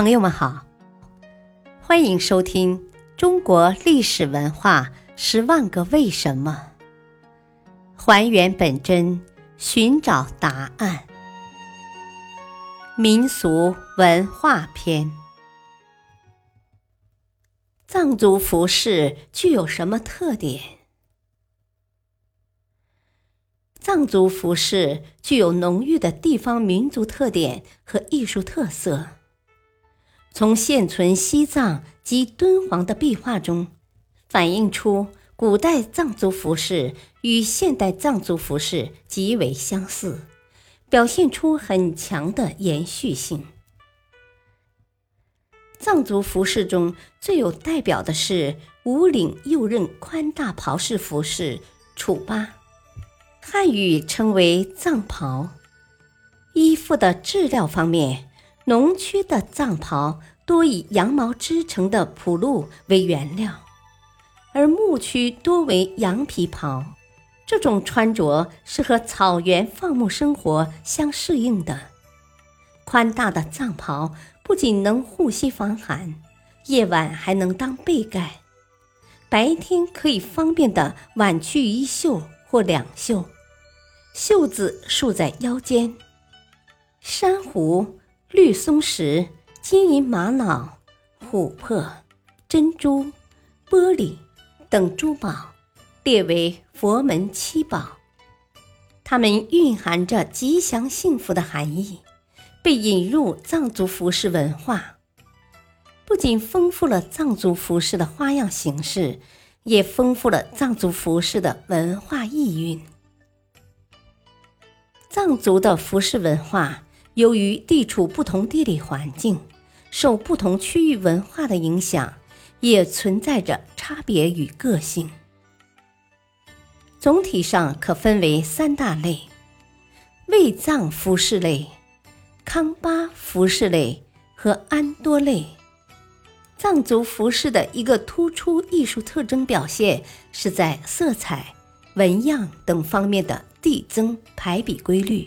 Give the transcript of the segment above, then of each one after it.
朋友们好，欢迎收听《中国历史文化十万个为什么》，还原本真，寻找答案。民俗文化篇：藏族服饰具有什么特点？藏族服饰具有浓郁的地方民族特点和艺术特色。从现存西藏及敦煌的壁画中，反映出古代藏族服饰与现代藏族服饰极为相似，表现出很强的延续性。藏族服饰中最有代表的是无领右衽宽大袍式服饰——楚巴，汉语称为藏袍。衣服的质料方面。农区的藏袍多以羊毛织成的蒲辘为原料，而牧区多为羊皮袍。这种穿着是和草原放牧生活相适应的。宽大的藏袍不仅能护膝防寒，夜晚还能当被盖，白天可以方便的挽去一袖或两袖，袖子束在腰间。珊瑚。绿松石、金银玛瑙、琥珀、珍珠、玻璃等珠宝列为佛门七宝，它们蕴含着吉祥幸福的含义，被引入藏族服饰文化，不仅丰富了藏族服饰的花样形式，也丰富了藏族服饰的文化意蕴。藏族的服饰文化。由于地处不同地理环境，受不同区域文化的影响，也存在着差别与个性。总体上可分为三大类：卫藏服饰类、康巴服饰类和安多类。藏族服饰的一个突出艺术特征表现，是在色彩、纹样等方面的递增排比规律。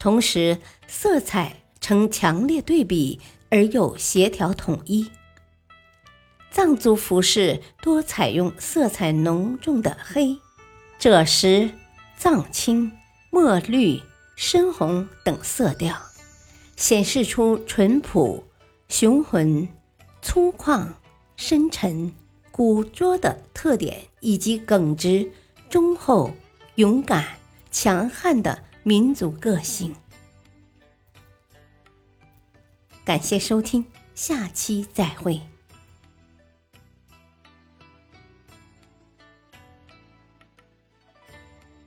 同时，色彩呈强烈对比而又协调统一。藏族服饰多采用色彩浓重的黑、赭石、藏青、墨绿、深红等色调，显示出淳朴、雄浑、粗犷、深沉、古拙的特点，以及耿直、忠厚、勇敢、强悍的。民族个性。感谢收听，下期再会。